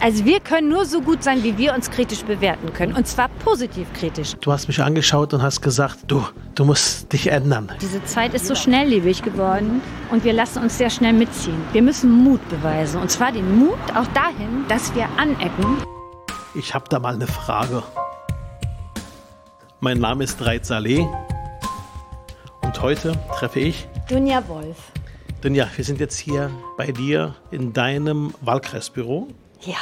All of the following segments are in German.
Also wir können nur so gut sein, wie wir uns kritisch bewerten können. Und zwar positiv kritisch. Du hast mich angeschaut und hast gesagt, du, du musst dich ändern. Diese Zeit ist so schnelllebig geworden und wir lassen uns sehr schnell mitziehen. Wir müssen Mut beweisen. Und zwar den Mut auch dahin, dass wir anecken. Ich habe da mal eine Frage. Mein Name ist Reit Saleh und heute treffe ich Dunja Wolf. Dunja, wir sind jetzt hier bei dir in deinem Wahlkreisbüro. Ja.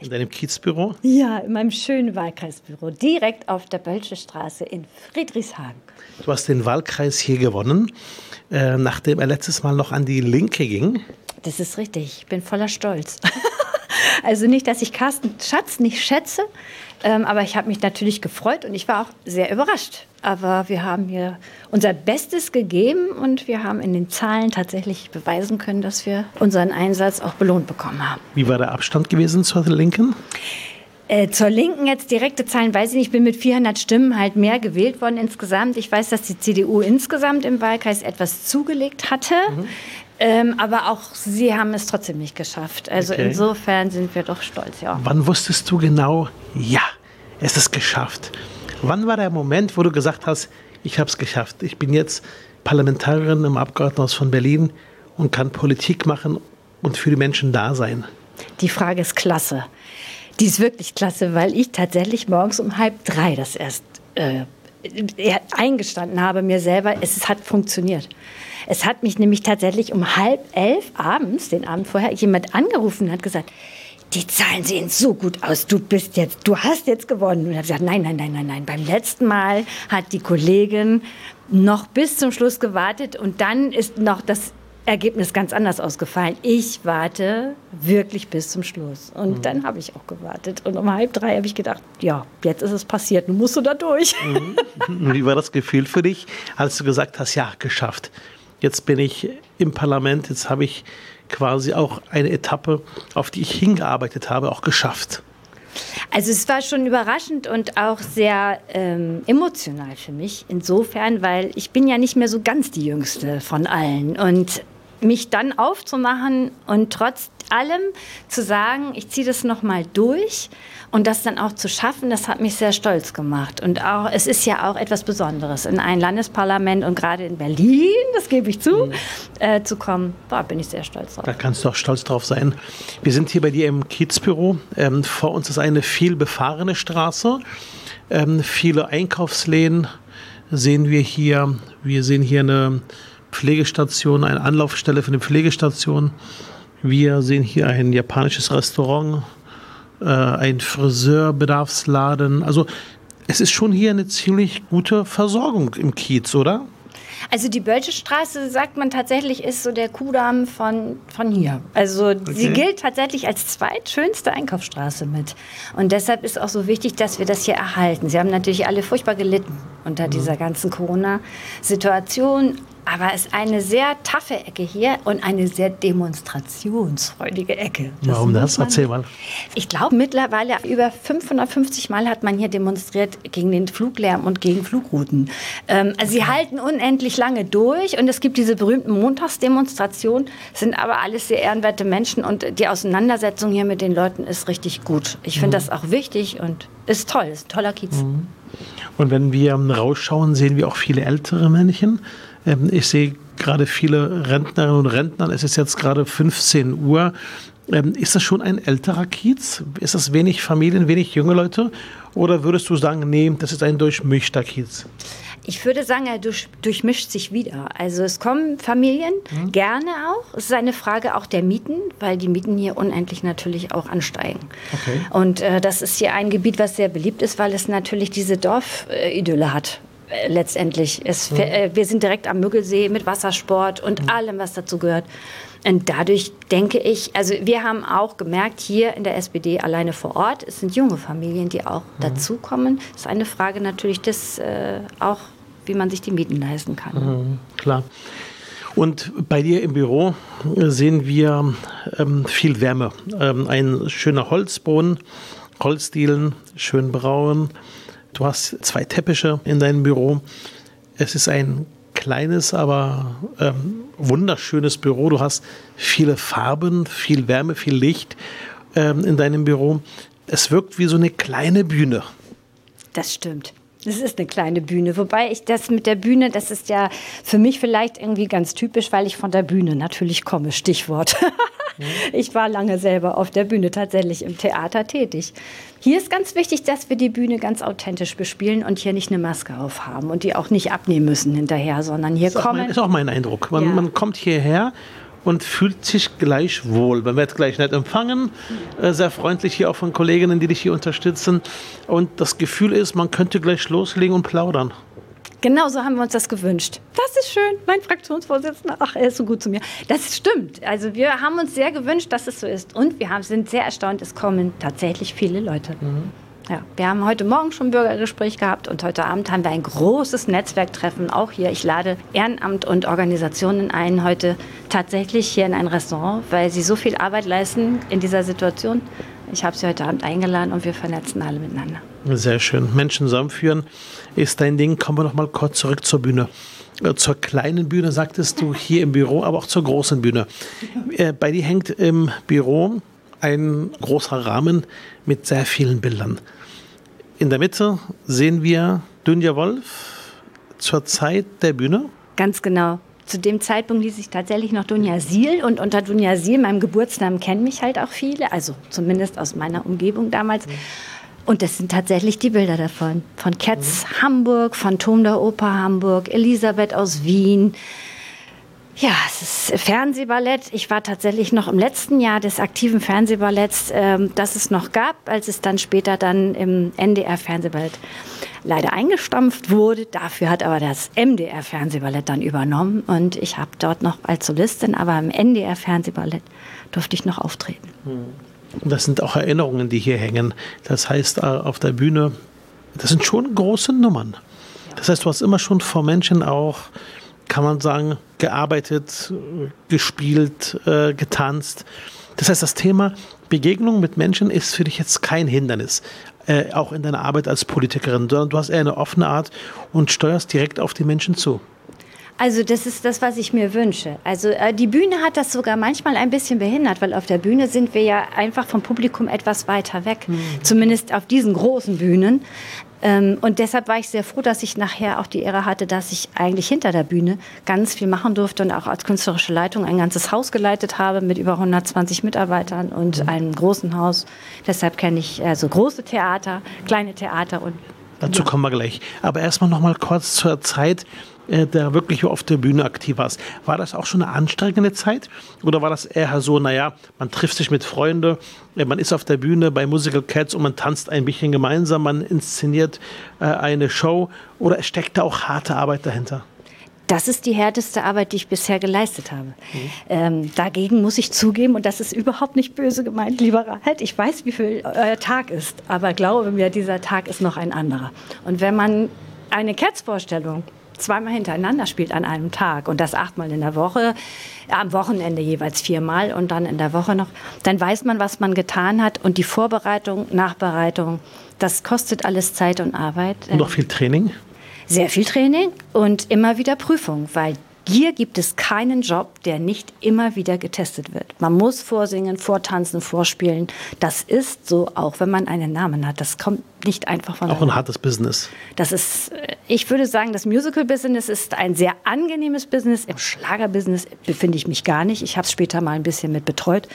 In deinem Kiezbüro? Ja, in meinem schönen Wahlkreisbüro, direkt auf der Bölsche Straße in Friedrichshagen. Du hast den Wahlkreis hier gewonnen, äh, nachdem er letztes Mal noch an die Linke ging. Das ist richtig, ich bin voller Stolz. also nicht, dass ich Carsten Schatz nicht schätze, ähm, aber ich habe mich natürlich gefreut und ich war auch sehr überrascht. Aber wir haben hier unser Bestes gegeben und wir haben in den Zahlen tatsächlich beweisen können, dass wir unseren Einsatz auch belohnt bekommen haben. Wie war der Abstand gewesen zur Linken? Äh, zur Linken jetzt direkte Zahlen weiß ich nicht. Ich bin mit 400 Stimmen halt mehr gewählt worden insgesamt. Ich weiß, dass die CDU insgesamt im Wahlkreis etwas zugelegt hatte. Mhm. Ähm, aber auch sie haben es trotzdem nicht geschafft. Also okay. insofern sind wir doch stolz, ja. Wann wusstest du genau, ja, es ist geschafft? Wann war der Moment, wo du gesagt hast, ich habe es geschafft, ich bin jetzt Parlamentarierin im Abgeordnetenhaus von Berlin und kann Politik machen und für die Menschen da sein? Die Frage ist klasse. Die ist wirklich klasse, weil ich tatsächlich morgens um halb drei das erst äh, eingestanden habe mir selber, es hat funktioniert. Es hat mich nämlich tatsächlich um halb elf abends, den Abend vorher, jemand angerufen und hat gesagt, die Zahlen sehen so gut aus, du bist jetzt, du hast jetzt gewonnen. Und ich habe gesagt, nein, nein, nein, nein, nein. Beim letzten Mal hat die Kollegin noch bis zum Schluss gewartet und dann ist noch das Ergebnis ganz anders ausgefallen. Ich warte wirklich bis zum Schluss. Und mhm. dann habe ich auch gewartet. Und um halb drei habe ich gedacht, ja, jetzt ist es passiert, nun musst du da durch. Mhm. Wie war das Gefühl für dich, als du gesagt hast, ja, geschafft? Jetzt bin ich im Parlament, jetzt habe ich quasi auch eine Etappe, auf die ich hingearbeitet habe, auch geschafft. Also es war schon überraschend und auch sehr ähm, emotional für mich insofern, weil ich bin ja nicht mehr so ganz die Jüngste von allen und mich dann aufzumachen und trotz allem zu sagen, ich ziehe das noch mal durch und das dann auch zu schaffen, das hat mich sehr stolz gemacht. Und auch, es ist ja auch etwas Besonderes, in ein Landesparlament und gerade in Berlin, das gebe ich zu, mhm. äh, zu kommen. Da bin ich sehr stolz drauf. Da kannst du auch stolz drauf sein. Wir sind hier bei dir im Kiezbüro. Ähm, vor uns ist eine viel befahrene Straße, ähm, viele Einkaufsläden sehen wir hier. Wir sehen hier eine Pflegestation, eine Anlaufstelle für eine Pflegestation. Wir sehen hier ein japanisches Restaurant, äh, ein Friseurbedarfsladen. Also es ist schon hier eine ziemlich gute Versorgung im Kiez, oder? Also die Bölsche Straße, sagt man tatsächlich, ist so der Kudamm von, von hier. Also okay. sie gilt tatsächlich als zweitschönste Einkaufsstraße mit. Und deshalb ist auch so wichtig, dass wir das hier erhalten. Sie haben natürlich alle furchtbar gelitten unter mhm. dieser ganzen Corona-Situation. Aber es ist eine sehr taffe Ecke hier und eine sehr demonstrationsfreudige Ecke. Das Warum das? Erzähl mal. Ich glaube, mittlerweile über 550 Mal hat man hier demonstriert gegen den Fluglärm und gegen Flugrouten. Ähm, also sie halten unendlich lange durch und es gibt diese berühmten Montagsdemonstrationen, sind aber alles sehr ehrenwerte Menschen und die Auseinandersetzung hier mit den Leuten ist richtig gut. Ich finde mhm. das auch wichtig und ist toll, ist ein toller Kiez. Mhm. Und wenn wir rausschauen, sehen wir auch viele ältere Männchen. Ähm, ich sehe gerade viele Rentnerinnen und Rentner. Es ist jetzt gerade 15 Uhr. Ähm, ist das schon ein älterer Kiez? Ist das wenig Familien, wenig junge Leute? Oder würdest du sagen, nee, das ist ein durchmischter Kiez? Ich würde sagen, er durch, durchmischt sich wieder. Also es kommen Familien, mhm. gerne auch. Es ist eine Frage auch der Mieten, weil die Mieten hier unendlich natürlich auch ansteigen. Okay. Und äh, das ist hier ein Gebiet, was sehr beliebt ist, weil es natürlich diese Dorfidylle hat äh, letztendlich. Es, mhm. äh, wir sind direkt am Müggelsee mit Wassersport und mhm. allem, was dazu gehört. Und dadurch denke ich, also wir haben auch gemerkt, hier in der SPD alleine vor Ort, es sind junge Familien, die auch mhm. dazukommen. Das ist eine Frage natürlich des äh, auch, wie man sich die Mieten leisten kann. Mhm, klar. Und bei dir im Büro sehen wir ähm, viel Wärme. Ähm, ein schöner Holzboden, Holzdielen, schön braun. Du hast zwei Teppiche in deinem Büro. Es ist ein kleines, aber ähm, wunderschönes Büro. Du hast viele Farben, viel Wärme, viel Licht. ähm, in deinem Büro. Es wirkt wie so eine kleine Bühne. Das stimmt. Es ist eine kleine Bühne. Wobei ich das mit der Bühne, das ist ja für mich vielleicht irgendwie ganz typisch, weil ich von der Bühne natürlich komme. Stichwort. ich war lange selber auf der Bühne tatsächlich im Theater tätig. Hier ist ganz wichtig, dass wir die Bühne ganz authentisch bespielen und hier nicht eine Maske aufhaben und die auch nicht abnehmen müssen hinterher, sondern hier das kommen. Mein, ist auch mein Eindruck. Man, ja. man kommt hierher und fühlt sich gleich wohl. Man wird gleich nett empfangen, äh, sehr freundlich hier auch von Kolleginnen, die dich hier unterstützen. Und das Gefühl ist, man könnte gleich loslegen und plaudern. Genau so haben wir uns das gewünscht. Das ist schön, mein Fraktionsvorsitzender. Ach, er ist so gut zu mir. Das stimmt. Also wir haben uns sehr gewünscht, dass es so ist. Und wir haben, sind sehr erstaunt, es kommen tatsächlich viele Leute. Mhm. Ja, wir haben heute Morgen schon ein Bürgergespräch gehabt und heute Abend haben wir ein großes Netzwerktreffen, auch hier. Ich lade Ehrenamt und Organisationen ein, heute tatsächlich hier in ein Restaurant, weil sie so viel Arbeit leisten in dieser Situation. Ich habe sie heute Abend eingeladen und wir vernetzen alle miteinander. Sehr schön. Menschen zusammenführen ist dein Ding. Kommen wir noch mal kurz zurück zur Bühne. Äh, zur kleinen Bühne sagtest du hier im Büro, aber auch zur großen Bühne. Äh, bei dir hängt im Büro ein großer Rahmen mit sehr vielen Bildern. In der Mitte sehen wir Dunja Wolf zur Zeit der Bühne. Ganz genau. Zu dem Zeitpunkt ließ ich tatsächlich noch Dunja Siel und unter Dunja Siel, meinem Geburtsnamen, kennen mich halt auch viele, also zumindest aus meiner Umgebung damals. Und das sind tatsächlich die Bilder davon. Von Ketz mhm. Hamburg, Phantom der Oper Hamburg, Elisabeth aus Wien, ja, es ist Fernsehballett. Ich war tatsächlich noch im letzten Jahr des aktiven Fernsehballetts, ähm, das es noch gab, als es dann später dann im NDR Fernsehballett leider eingestampft wurde. Dafür hat aber das MDR Fernsehballett dann übernommen und ich habe dort noch als Solistin, aber im NDR Fernsehballett durfte ich noch auftreten. Und das sind auch Erinnerungen, die hier hängen. Das heißt, äh, auf der Bühne, das sind schon große Nummern. Das heißt, du hast immer schon vor Menschen auch kann man sagen, gearbeitet, gespielt, äh, getanzt. Das heißt, das Thema Begegnung mit Menschen ist für dich jetzt kein Hindernis, äh, auch in deiner Arbeit als Politikerin, sondern du hast eher eine offene Art und steuerst direkt auf die Menschen zu. Also das ist das, was ich mir wünsche. Also äh, die Bühne hat das sogar manchmal ein bisschen behindert, weil auf der Bühne sind wir ja einfach vom Publikum etwas weiter weg. Mhm. Zumindest auf diesen großen Bühnen. Ähm, und deshalb war ich sehr froh, dass ich nachher auch die Ehre hatte, dass ich eigentlich hinter der Bühne ganz viel machen durfte und auch als künstlerische Leitung ein ganzes Haus geleitet habe mit über 120 Mitarbeitern und mhm. einem großen Haus. Deshalb kenne ich also große Theater, kleine Theater und Dazu kommen wir gleich. Aber erstmal noch mal kurz zur Zeit, äh, der wirklich auf der Bühne aktiv warst. War das auch schon eine anstrengende Zeit? Oder war das eher so, naja, man trifft sich mit Freunden, äh, man ist auf der Bühne bei Musical Cats und man tanzt ein bisschen gemeinsam, man inszeniert äh, eine Show? Oder steckt da auch harte Arbeit dahinter? Das ist die härteste Arbeit, die ich bisher geleistet habe. Mhm. Ähm, dagegen muss ich zugeben, und das ist überhaupt nicht böse gemeint, lieber Halt, ich weiß, wie viel euer Tag ist, aber glaube mir, dieser Tag ist noch ein anderer. Und wenn man eine Cats-Vorstellung zweimal hintereinander spielt an einem Tag und das achtmal in der Woche, am Wochenende jeweils viermal und dann in der Woche noch, dann weiß man, was man getan hat und die Vorbereitung, Nachbereitung, das kostet alles Zeit und Arbeit. Und noch viel Training? Sehr viel Training und immer wieder Prüfung, weil hier gibt es keinen Job, der nicht immer wieder getestet wird. Man muss vorsingen, vortanzen, vorspielen. Das ist so, auch wenn man einen Namen hat. Das kommt nicht einfach von. Auch ein hartes Business. Das ist, äh, ich würde sagen, das Musical-Business ist ein sehr angenehmes Business. Im Schlager-Business befinde ich mich gar nicht. Ich habe es später mal ein bisschen mit betreut.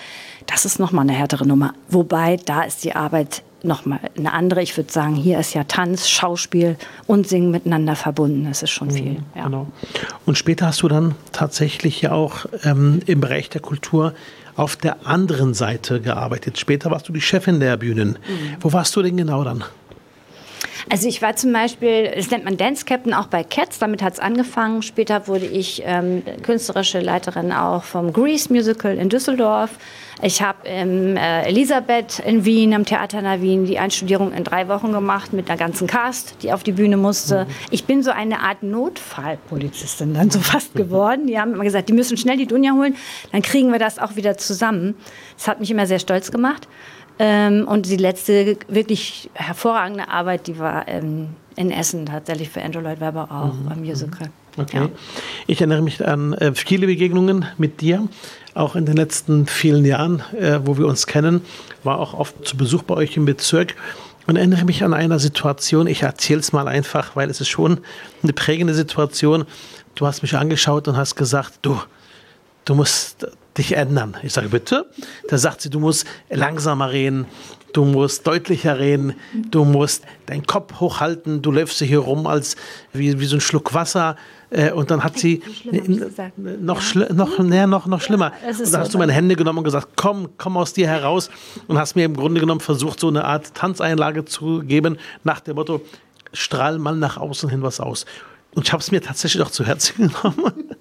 Das ist nochmal eine härtere Nummer. Wobei, da ist die Arbeit nochmal eine andere. Ich würde sagen, hier ist ja Tanz, Schauspiel und Singen miteinander verbunden. Das ist schon mhm, viel. Ja. Genau. Und später hast du dann tatsächlich ja auch ähm, im Bereich der Kultur auf der anderen Seite gearbeitet. Später warst du die Chefin der Bühnen. Mhm. Wo warst du denn genau dann? Also ich war zum Beispiel, das nennt man Dance Captain auch bei Cats, damit hat es angefangen. Später wurde ich ähm, künstlerische Leiterin auch vom Grease Musical in Düsseldorf. Ich habe ähm, äh, Elisabeth in Wien, am Theater in Wien, die Einstudierung in drei Wochen gemacht mit einer ganzen Cast, die auf die Bühne musste. Mhm. Ich bin so eine Art Notfallpolizistin dann so fast geworden. Die haben immer gesagt, die müssen schnell die Dunja holen, dann kriegen wir das auch wieder zusammen. Das hat mich immer sehr stolz gemacht. Ähm, und die letzte wirklich hervorragende Arbeit, die war ähm, in Essen tatsächlich für Andrew Lloyd Webber auch mhm. beim Musical. Okay. Ja. Ich erinnere mich an äh, viele Begegnungen mit dir, auch in den letzten vielen Jahren, äh, wo wir uns kennen, war auch oft zu Besuch bei euch im Bezirk und erinnere mich an eine Situation, ich erzähle es mal einfach, weil es ist schon eine prägende Situation. Du hast mich angeschaut und hast gesagt, du, du musst dich ändern. Ich sage, bitte? Da sagt sie, du musst langsamer reden, du musst deutlicher reden, du musst deinen Kopf hochhalten, du läufst hier rum als wie, wie so ein Schluck Wasser. Äh, und dann hat sie noch, ja. noch, nee, noch, noch schlimmer. Ja, und dann so hast du meine Hände genommen und gesagt, komm, komm aus dir heraus. Und hast mir im Grunde genommen versucht, so eine Art Tanzeinlage zu geben, nach dem Motto, strahl mal nach außen hin was aus. Und ich habe es mir tatsächlich auch zu Herzen genommen.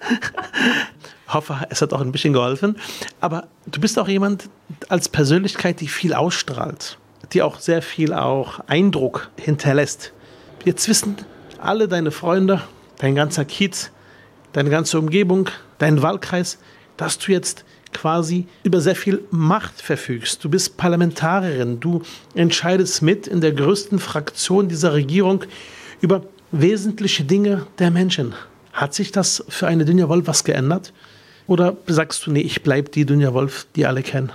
Hoffe, es hat auch ein bisschen geholfen. Aber du bist auch jemand als Persönlichkeit, die viel ausstrahlt, die auch sehr viel auch Eindruck hinterlässt. Jetzt wissen alle deine Freunde, dein ganzer Kiez, deine ganze Umgebung, dein Wahlkreis, dass du jetzt quasi über sehr viel Macht verfügst. Du bist Parlamentarierin, du entscheidest mit in der größten Fraktion dieser Regierung über wesentliche Dinge der Menschen. Hat sich das für eine Dunja Wolf was geändert? Oder sagst du, nee, ich bleibe die Dunja Wolf, die alle kennen?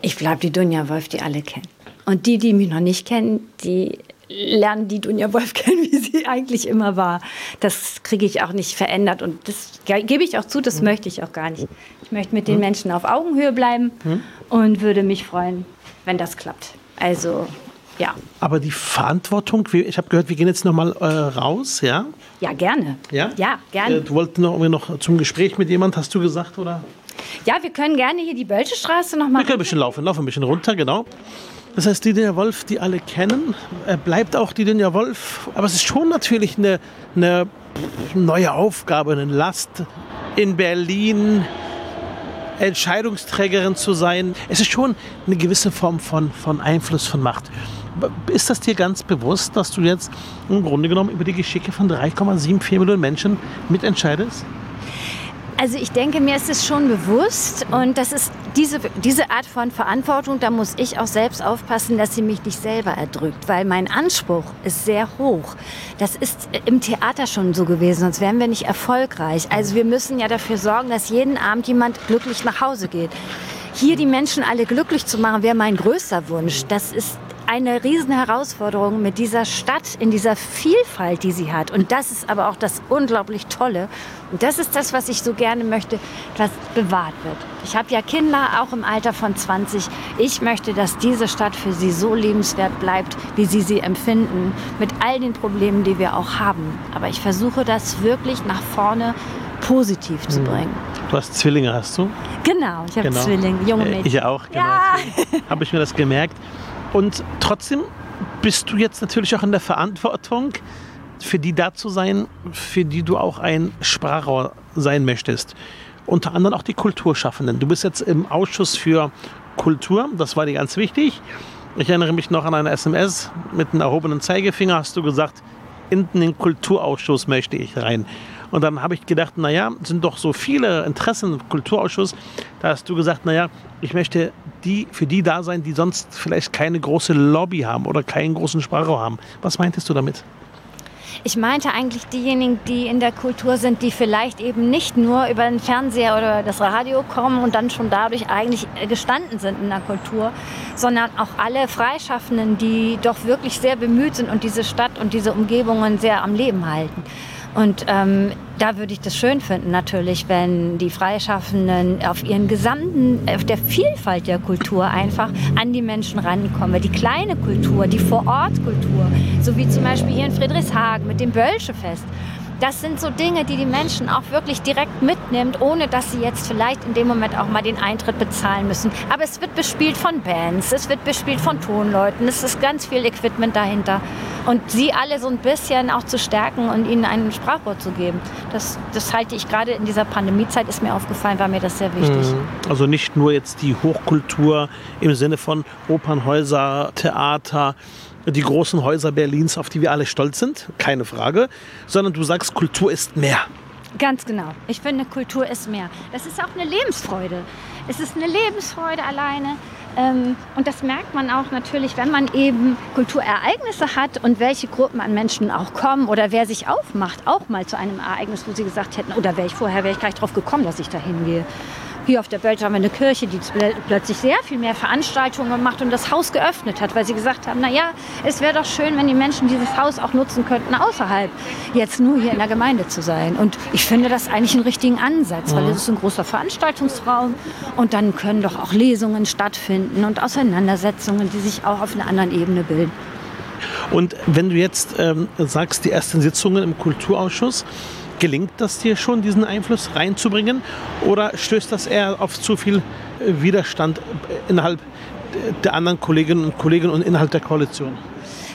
Ich bleibe die Dunja Wolf, die alle kennen. Und die, die mich noch nicht kennen, die lernen die Dunja Wolf kennen, wie sie eigentlich immer war. Das kriege ich auch nicht verändert und das gebe ich auch zu, das mhm. möchte ich auch gar nicht. Ich möchte mit den mhm. Menschen auf Augenhöhe bleiben mhm. und würde mich freuen, wenn das klappt. Also ja. Aber die Verantwortung, ich habe gehört, wir gehen jetzt nochmal äh, raus, ja? Ja, gerne. Ja? Ja, gerne. Äh, du wolltest noch, noch zum Gespräch mit jemand, hast du gesagt, oder? Ja, wir können gerne hier die Bölschestraße nochmal. Wir können ein bisschen laufen, laufen ein bisschen runter, genau. Das heißt, die Dinja Wolf, die alle kennen, äh, bleibt auch die Dinja Wolf. Aber es ist schon natürlich eine, eine neue Aufgabe, eine Last in Berlin. Entscheidungsträgerin zu sein. Es ist schon eine gewisse Form von, von Einfluss, von Macht. Ist das dir ganz bewusst, dass du jetzt im Grunde genommen über die Geschicke von 3,74 Millionen Menschen mitentscheidest? Also ich denke, mir ist es schon bewusst und das ist diese, diese Art von Verantwortung, da muss ich auch selbst aufpassen, dass sie mich nicht selber erdrückt, weil mein Anspruch ist sehr hoch. Das ist im Theater schon so gewesen, sonst wären wir nicht erfolgreich. Also wir müssen ja dafür sorgen, dass jeden Abend jemand glücklich nach Hause geht. Hier die Menschen alle glücklich zu machen, wäre mein größter Wunsch. Das ist eine riesen Herausforderung mit dieser Stadt in dieser Vielfalt, die sie hat. Und das ist aber auch das unglaublich Tolle. Und das ist das, was ich so gerne möchte, dass bewahrt wird. Ich habe ja Kinder, auch im Alter von 20. Ich möchte, dass diese Stadt für sie so lebenswert bleibt, wie sie sie empfinden, mit all den Problemen, die wir auch haben. Aber ich versuche das wirklich nach vorne positiv zu hm. bringen. Du hast Zwillinge, hast du? Genau, ich habe genau. Zwillinge, junge Mädchen. Ich auch, genau. Ja. Habe ich mir das gemerkt. Und trotzdem bist du jetzt natürlich auch in der Verantwortung, für die da zu sein, für die du auch ein Sprachrohr sein möchtest. Unter anderem auch die Kulturschaffenden. Du bist jetzt im Ausschuss für Kultur, das war dir ganz wichtig. Ich erinnere mich noch an eine SMS mit einem erhobenen Zeigefinger, hast du gesagt, in den Kulturausschuss möchte ich rein. Und dann habe ich gedacht, naja, sind doch so viele Interessen im Kulturausschuss. Da hast du gesagt, naja, ich möchte die, für die da sein, die sonst vielleicht keine große Lobby haben oder keinen großen Sprachraum haben. Was meintest du damit? Ich meinte eigentlich diejenigen, die in der Kultur sind, die vielleicht eben nicht nur über den Fernseher oder das Radio kommen und dann schon dadurch eigentlich gestanden sind in der Kultur, sondern auch alle Freischaffenden, die doch wirklich sehr bemüht sind und diese Stadt und diese Umgebungen sehr am Leben halten. Und ähm, da würde ich das schön finden, natürlich, wenn die Freischaffenden auf ihren gesamten, auf der Vielfalt der Kultur einfach an die Menschen rankommen. Die kleine Kultur, die Vorortkultur, so wie zum Beispiel hier in Friedrichshagen mit dem Bölschefest. Das sind so Dinge, die die Menschen auch wirklich direkt mitnimmt, ohne dass sie jetzt vielleicht in dem Moment auch mal den Eintritt bezahlen müssen. Aber es wird bespielt von Bands, es wird bespielt von Tonleuten, es ist ganz viel Equipment dahinter. Und sie alle so ein bisschen auch zu stärken und ihnen ein Sprachrohr zu geben. Das, das halte ich gerade in dieser Pandemiezeit, ist mir aufgefallen, war mir das sehr wichtig. Mhm. Also nicht nur jetzt die Hochkultur im Sinne von Opernhäuser, Theater, die großen Häuser Berlins, auf die wir alle stolz sind, keine Frage, sondern du sagst, Kultur ist mehr. Ganz genau. Ich finde, Kultur ist mehr. Das ist auch eine Lebensfreude. Es ist eine Lebensfreude alleine, Ähm, und das merkt man auch natürlich, wenn man eben Kulturereignisse hat und welche Gruppen an Menschen auch kommen oder wer sich aufmacht, auch mal zu einem Ereignis, wo sie gesagt hätten, oder wäre ich vorher, wäre ich gleich drauf gekommen, dass ich da hingehe. Hier auf der Welt haben wir eine Kirche, die plötzlich sehr viel mehr Veranstaltungen macht und das Haus geöffnet hat, weil sie gesagt haben, naja, es wäre doch schön, wenn die Menschen dieses Haus auch nutzen könnten, außerhalb jetzt nur hier in der Gemeinde zu sein. Und ich finde das eigentlich einen richtigen Ansatz, weil es ist ein großer Veranstaltungsraum und dann können doch auch Lesungen stattfinden und Auseinandersetzungen, die sich auch auf einer anderen Ebene bilden. Und wenn du jetzt ähm, sagst, die ersten Sitzungen im Kulturausschuss, Gelingt das dir schon, diesen Einfluss reinzubringen? Oder stößt das eher auf zu viel Widerstand innerhalb der anderen Kolleginnen und Kollegen und innerhalb der Koalition?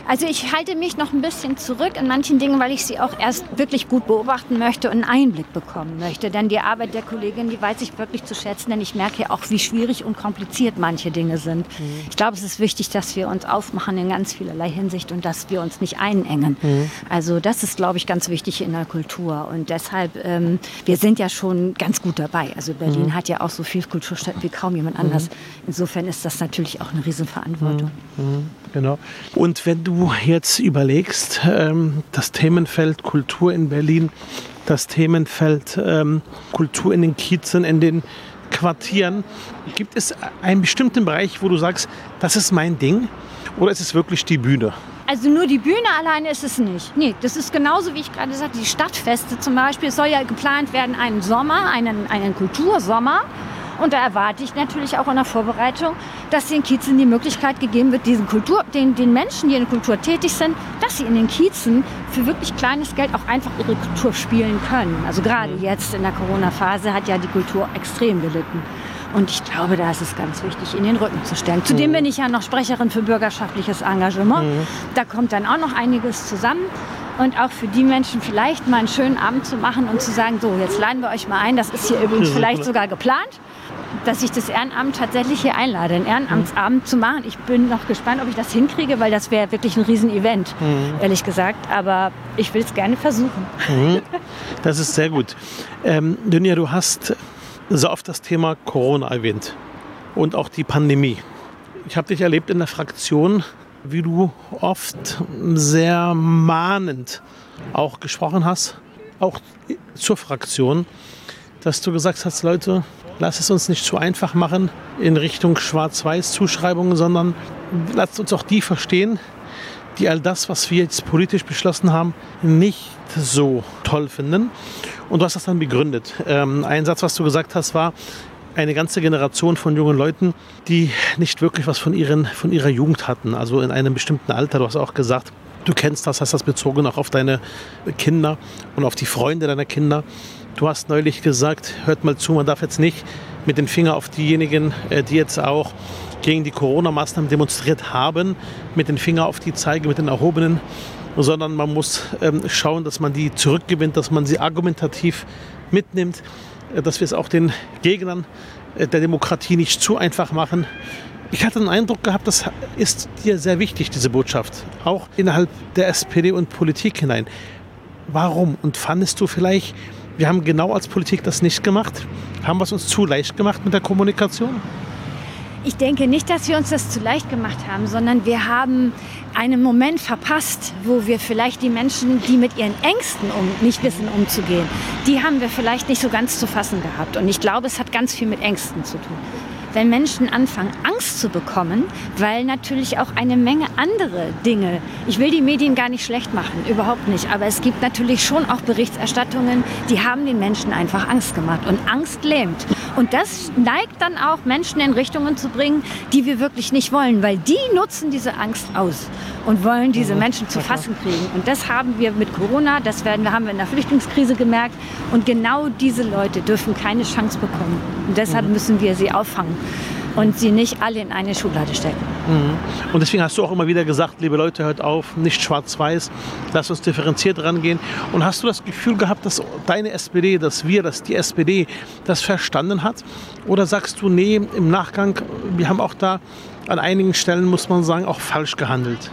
Also ich halte mich noch ein bisschen zurück in manchen Dingen, weil ich sie auch erst wirklich gut beobachten möchte und einen Einblick bekommen möchte. Denn die Arbeit der Kollegin, die weiß ich wirklich zu schätzen, denn ich merke ja auch, wie schwierig und kompliziert manche Dinge sind. Mhm. Ich glaube, es ist wichtig, dass wir uns aufmachen in ganz vielerlei Hinsicht und dass wir uns nicht einengen. Mhm. Also das ist, glaube ich, ganz wichtig in der Kultur. Und deshalb, ähm, wir sind ja schon ganz gut dabei. Also Berlin mhm. hat ja auch so viel Kulturstätten wie kaum jemand anders. Mhm. Insofern ist das natürlich auch eine Riesenverantwortung. Mhm. Mhm. Genau. Und wenn du jetzt überlegst, ähm, das Themenfeld Kultur in Berlin, das Themenfeld ähm, Kultur in den Kiezen, in den Quartieren, gibt es einen bestimmten Bereich, wo du sagst, das ist mein Ding? Oder ist es wirklich die Bühne? Also nur die Bühne alleine ist es nicht. Nee, das ist genauso, wie ich gerade sagte, die Stadtfeste zum Beispiel. Es soll ja geplant werden, einen Sommer, einen, einen Kultursommer. Und da erwarte ich natürlich auch in der Vorbereitung, dass den Kiezen die Möglichkeit gegeben wird, diesen Kultur, den, den Menschen, die in der Kultur tätig sind, dass sie in den Kiezen für wirklich kleines Geld auch einfach ihre Kultur spielen können. Also gerade mhm. jetzt in der Corona-Phase hat ja die Kultur extrem gelitten. Und ich glaube, da ist es ganz wichtig, in den Rücken zu stellen. Zudem mhm. bin ich ja noch Sprecherin für bürgerschaftliches Engagement. Mhm. Da kommt dann auch noch einiges zusammen. Und auch für die Menschen vielleicht mal einen schönen Abend zu machen und zu sagen, so, jetzt laden wir euch mal ein. Das ist hier übrigens vielleicht sogar geplant dass ich das Ehrenamt tatsächlich hier einlade, einen Ehrenamtsabend zu machen. Ich bin noch gespannt, ob ich das hinkriege, weil das wäre wirklich ein Riesenevent, mhm. ehrlich gesagt. Aber ich will es gerne versuchen. Mhm. Das ist sehr gut. Ähm, Dunja, du hast so oft das Thema Corona erwähnt und auch die Pandemie. Ich habe dich erlebt in der Fraktion, wie du oft sehr mahnend auch gesprochen hast, auch zur Fraktion, dass du gesagt hast, Leute, Lass es uns nicht zu einfach machen in Richtung Schwarz-Weiß-Zuschreibungen, sondern lasst uns auch die verstehen, die all das, was wir jetzt politisch beschlossen haben, nicht so toll finden. Und du hast das dann begründet. Ähm, ein Satz, was du gesagt hast, war, eine ganze Generation von jungen Leuten, die nicht wirklich was von, ihren, von ihrer Jugend hatten, also in einem bestimmten Alter. Du hast auch gesagt, du kennst das, hast das bezogen auch auf deine Kinder und auf die Freunde deiner Kinder. Du hast neulich gesagt, hört mal zu, man darf jetzt nicht mit dem Finger auf diejenigen, äh, die jetzt auch gegen die Corona-Maßnahmen demonstriert haben, mit dem Finger auf die zeige, mit den erhobenen, sondern man muss ähm, schauen, dass man die zurückgewinnt, dass man sie argumentativ mitnimmt, äh, dass wir es auch den Gegnern äh, der Demokratie nicht zu einfach machen. Ich hatte den Eindruck gehabt, das ist dir sehr wichtig, diese Botschaft, auch innerhalb der SPD und Politik hinein. Warum? Und fandest du vielleicht, wir haben genau als Politik das nicht gemacht. Haben wir es uns zu leicht gemacht mit der Kommunikation? Ich denke nicht, dass wir uns das zu leicht gemacht haben, sondern wir haben einen Moment verpasst, wo wir vielleicht die Menschen, die mit ihren Ängsten um, nicht wissen umzugehen, die haben wir vielleicht nicht so ganz zu fassen gehabt. Und ich glaube, es hat ganz viel mit Ängsten zu tun wenn Menschen anfangen, Angst zu bekommen, weil natürlich auch eine Menge andere Dinge, ich will die Medien gar nicht schlecht machen, überhaupt nicht, aber es gibt natürlich schon auch Berichterstattungen, die haben den Menschen einfach Angst gemacht und Angst lähmt. Und das neigt dann auch Menschen in Richtungen zu bringen, die wir wirklich nicht wollen, weil die nutzen diese Angst aus und wollen diese mhm. Menschen zu fassen kriegen. Und das haben wir mit Corona, das werden wir, haben wir in der Flüchtlingskrise gemerkt. Und genau diese Leute dürfen keine Chance bekommen. Und deshalb mhm. müssen wir sie auffangen und sie nicht alle in eine Schublade stecken. Mhm. Und deswegen hast du auch immer wieder gesagt, liebe Leute, hört auf, nicht schwarz-weiß, lass uns differenziert rangehen. Und hast du das Gefühl gehabt, dass deine SPD, dass wir, dass die SPD das verstanden hat? Oder sagst du, nee, im Nachgang, wir haben auch da an einigen Stellen, muss man sagen, auch falsch gehandelt?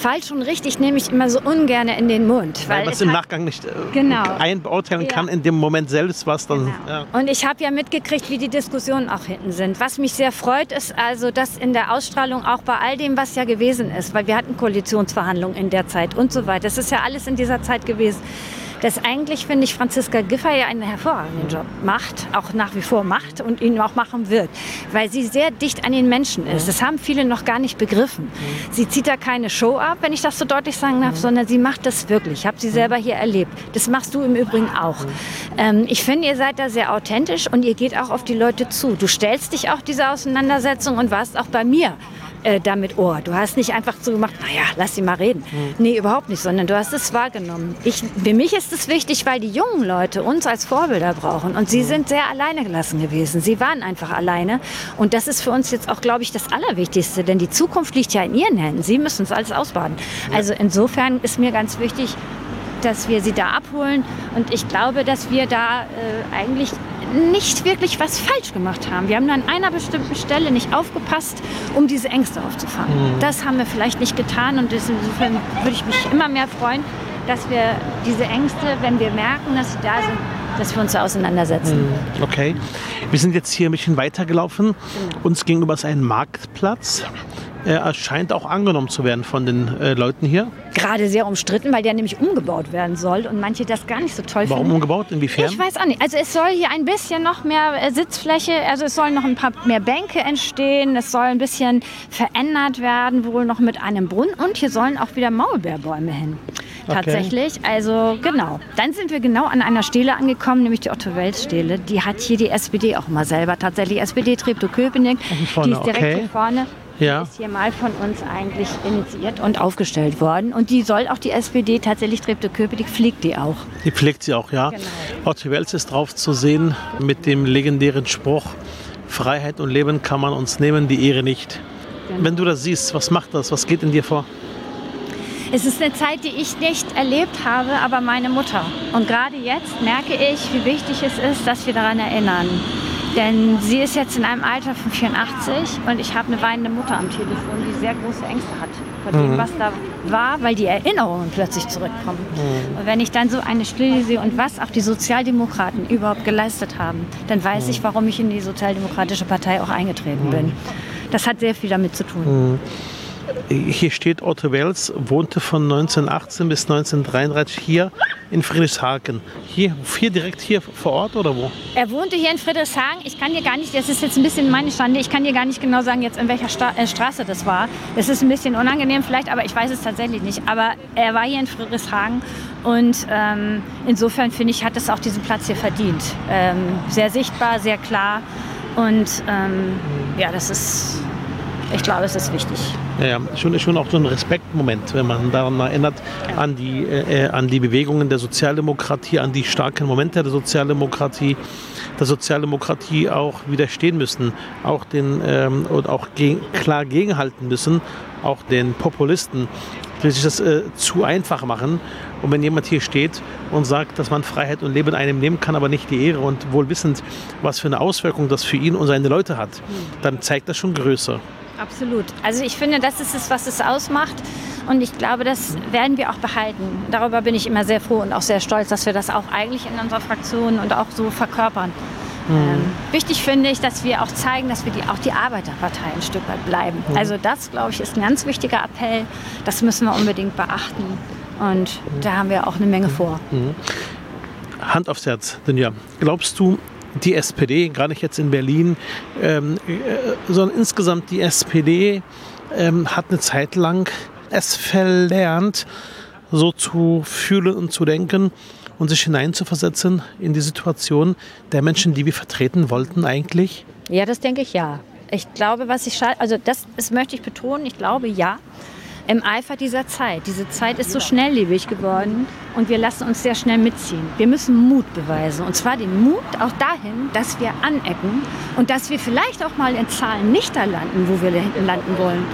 Falsch und richtig nehme ich immer so ungern in den Mund. Weil, weil man es im Nachgang nicht äh, genau. einbeurteilen ja. kann, in dem Moment selbst, was dann. Genau. Ja. Und ich habe ja mitgekriegt, wie die Diskussionen auch hinten sind. Was mich sehr freut, ist also, dass in der Ausstrahlung auch bei all dem, was ja gewesen ist, weil wir hatten Koalitionsverhandlungen in der Zeit und so weiter. Das ist ja alles in dieser Zeit gewesen dass eigentlich, finde ich, Franziska Giffey ja einen hervorragenden Job macht, auch nach wie vor macht und ihn auch machen wird, weil sie sehr dicht an den Menschen ist. Das haben viele noch gar nicht begriffen. Sie zieht da keine Show ab, wenn ich das so deutlich sagen darf, sondern sie macht das wirklich. Ich habe sie selber hier erlebt. Das machst du im Übrigen auch. Ähm, ich finde, ihr seid da sehr authentisch und ihr geht auch auf die Leute zu. Du stellst dich auch dieser Auseinandersetzung und warst auch bei mir äh, damit Ohr. Du hast nicht einfach so gemacht, naja, lass sie mal reden. Mhm. Nee, überhaupt nicht, sondern du hast es wahrgenommen. Ich, für mich ist es wichtig, weil die jungen Leute uns als Vorbilder brauchen. Und sie mhm. sind sehr alleine gelassen gewesen. Sie waren einfach alleine. Und das ist für uns jetzt auch, glaube ich, das Allerwichtigste. Denn die Zukunft liegt ja in ihren Händen. Sie müssen es alles ausbaden. Ja. Also insofern ist mir ganz wichtig, dass wir sie da abholen. Und ich glaube, dass wir da äh, eigentlich nicht wirklich was falsch gemacht haben. Wir haben an einer bestimmten Stelle nicht aufgepasst, um diese Ängste aufzufangen. Mhm. Das haben wir vielleicht nicht getan und insofern würde ich mich immer mehr freuen, dass wir diese Ängste, wenn wir merken, dass sie da sind, dass wir uns da auseinandersetzen. Mhm. Okay. Wir sind jetzt hier ein bisschen weitergelaufen. Genau. Uns gegenüber ist ein Marktplatz er scheint auch angenommen zu werden von den äh, Leuten hier. Gerade sehr umstritten, weil der nämlich umgebaut werden soll und manche das gar nicht so toll Warum finden. Warum umgebaut? Inwiefern? Ich weiß auch nicht. Also es soll hier ein bisschen noch mehr äh, Sitzfläche, also es sollen noch ein paar mehr Bänke entstehen, es soll ein bisschen verändert werden, wohl noch mit einem Brunnen und hier sollen auch wieder Maulbeerbäume hin. Okay. Tatsächlich, also genau. Dann sind wir genau an einer Stele angekommen, nämlich die Otto-Wels-Stele. Die hat hier die SPD auch mal selber tatsächlich. SPD Treptow-Köpenick, die ist direkt okay. hier vorne ja. ist hier mal von uns eigentlich initiiert und aufgestellt worden. Und die soll auch die SPD tatsächlich, Treptow-Köpenick pflegt die auch. Die pflegt sie auch, ja. Genau. Otto Wels ist drauf zu sehen mit dem legendären Spruch, Freiheit und Leben kann man uns nehmen, die Ehre nicht. Genau. Wenn du das siehst, was macht das? Was geht in dir vor? Es ist eine Zeit, die ich nicht erlebt habe, aber meine Mutter. Und gerade jetzt merke ich, wie wichtig es ist, dass wir daran erinnern. Denn sie ist jetzt in einem Alter von 84 und ich habe eine weinende Mutter am Telefon, die sehr große Ängste hat vor dem, mhm. was da war, weil die Erinnerungen plötzlich zurückkommen. Mhm. Und wenn ich dann so eine Stille sehe und was auch die Sozialdemokraten überhaupt geleistet haben, dann weiß mhm. ich, warum ich in die Sozialdemokratische Partei auch eingetreten mhm. bin. Das hat sehr viel damit zu tun. Hier steht Otto Wels, wohnte von 1918 bis 1933 hier in Friedrichshagen. Hier, hier direkt hier vor Ort oder wo? Er wohnte hier in Friedrichshagen. Ich kann dir gar nicht, das ist jetzt ein bisschen meine Stande, ich kann dir gar nicht genau sagen, jetzt in welcher Sta äh, Straße das war. Das ist ein bisschen unangenehm vielleicht, aber ich weiß es tatsächlich nicht. Aber er war hier in Friedrichshagen und ähm, insofern finde ich, hat es auch diesen Platz hier verdient. Ähm, sehr sichtbar, sehr klar und ähm, ja, das ist ich glaube, es ist wichtig. Ja, schon, schon auch so ein Respektmoment, wenn man daran erinnert, ja. an, die, äh, an die Bewegungen der Sozialdemokratie, an die starken Momente der Sozialdemokratie, der Sozialdemokratie auch widerstehen müssen, auch den ähm, und auch gegen, klar gegenhalten müssen, auch den Populisten, die sich das äh, zu einfach machen. Und wenn jemand hier steht und sagt, dass man Freiheit und Leben einem nehmen kann, aber nicht die Ehre und wohl wissend, was für eine Auswirkung das für ihn und seine Leute hat, hm. dann zeigt das schon Größe. Absolut. Also ich finde, das ist es, was es ausmacht. Und ich glaube, das werden wir auch behalten. Darüber bin ich immer sehr froh und auch sehr stolz, dass wir das auch eigentlich in unserer Fraktion und auch so verkörpern. Mhm. Ähm, wichtig finde ich, dass wir auch zeigen, dass wir die, auch die Arbeiterpartei ein Stück weit bleiben. Mhm. Also das, glaube ich, ist ein ganz wichtiger Appell. Das müssen wir unbedingt beachten. Und mhm. da haben wir auch eine Menge vor. Mhm. Hand aufs Herz, Dinja. Glaubst du, die SPD, gar nicht jetzt in Berlin, ähm, äh, sondern insgesamt die SPD ähm, hat eine Zeit lang es verlernt, so zu fühlen und zu denken und sich hineinzuversetzen in die Situation der Menschen, die wir vertreten wollten eigentlich? Ja, das denke ich ja. Ich glaube, was ich also das, das möchte ich betonen, ich glaube ja im Eifer dieser Zeit. Diese Zeit ist so schnelllebig geworden und wir lassen uns sehr schnell mitziehen. Wir müssen Mut beweisen. Und zwar den Mut auch dahin, dass wir anecken und dass wir vielleicht auch mal in Zahlen nicht da landen, wo wir landen wollen.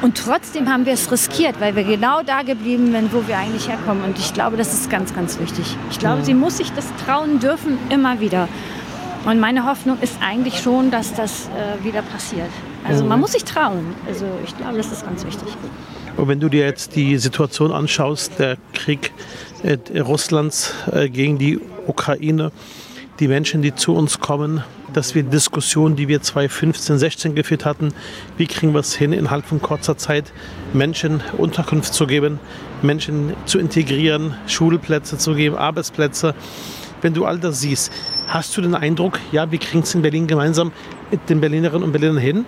Und trotzdem haben wir es riskiert, weil wir genau da geblieben sind, wo wir eigentlich herkommen. Und ich glaube, das ist ganz, ganz wichtig. Ich glaube, sie muss sich das trauen dürfen, immer wieder. Und meine Hoffnung ist eigentlich schon, dass das äh, wieder passiert. Also man muss sich trauen. Also ich glaube, das ist ganz wichtig. Und wenn du dir jetzt die Situation anschaust, der Krieg äh, Russlands äh, gegen die Ukraine, die Menschen, die zu uns kommen, dass wir Diskussionen, die wir 2015, 16 geführt hatten, wie kriegen wir es hin, innerhalb von kurzer Zeit Menschen Unterkunft zu geben, Menschen zu integrieren, Schulplätze zu geben, Arbeitsplätze. Wenn du all das siehst, hast du den Eindruck, ja, wir kriegen es in Berlin gemeinsam mit den Berlinerinnen und Berlinern hin?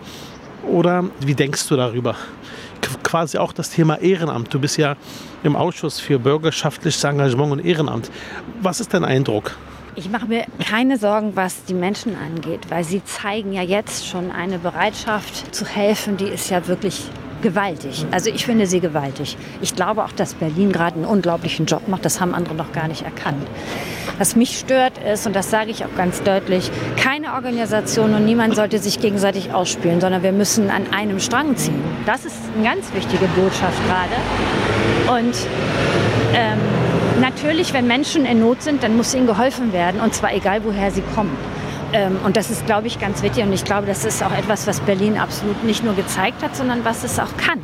Oder wie denkst du darüber? Quasi auch das Thema Ehrenamt. Du bist ja im Ausschuss für bürgerschaftliches Engagement und Ehrenamt. Was ist dein Eindruck? Ich mache mir keine Sorgen, was die Menschen angeht, weil sie zeigen ja jetzt schon eine Bereitschaft zu helfen, die ist ja wirklich gewaltig. Also ich finde sie gewaltig. Ich glaube auch, dass Berlin gerade einen unglaublichen Job macht. Das haben andere noch gar nicht erkannt. Was mich stört ist, und das sage ich auch ganz deutlich, keine Organisation und niemand sollte sich gegenseitig ausspielen, sondern wir müssen an einem Strang ziehen. Das ist eine ganz wichtige Botschaft gerade. Und ähm, natürlich, wenn Menschen in Not sind, dann muss ihnen geholfen werden. Und zwar egal, woher sie kommen. Ähm, und das ist, glaube ich, ganz wichtig. Und ich glaube, das ist auch etwas, was Berlin absolut nicht nur gezeigt hat, sondern was es auch kann.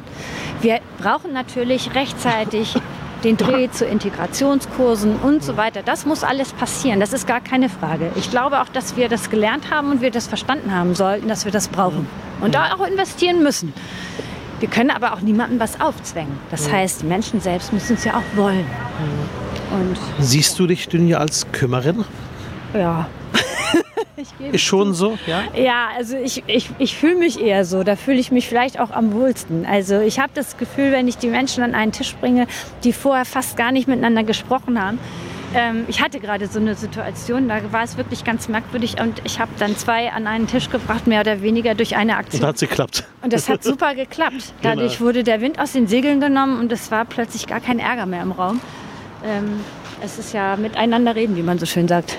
Wir brauchen natürlich rechtzeitig den Dreh zu Integrationskursen und so weiter. Das muss alles passieren. Das ist gar keine Frage. Ich glaube auch, dass wir das gelernt haben und wir das verstanden haben sollten, dass wir das brauchen. Und da auch investieren müssen. Wir können aber auch niemandem was aufzwängen. Das heißt, die Menschen selbst müssen es ja auch wollen. Und Siehst du dich denn ja als Kümmerin? Ja. ist schon so, ja? Ja, also ich, ich, ich fühle mich eher so. Da fühle ich mich vielleicht auch am wohlsten. Also ich habe das Gefühl, wenn ich die Menschen an einen Tisch bringe, die vorher fast gar nicht miteinander gesprochen haben, ähm, ich hatte gerade so eine Situation, da war es wirklich ganz merkwürdig und ich habe dann zwei an einen Tisch gebracht, mehr oder weniger durch eine Aktion. Und hat geklappt. Und das hat super geklappt. Dadurch genau. wurde der Wind aus den Segeln genommen und es war plötzlich gar kein Ärger mehr im Raum. Ähm, es ist ja miteinander reden, wie man so schön sagt.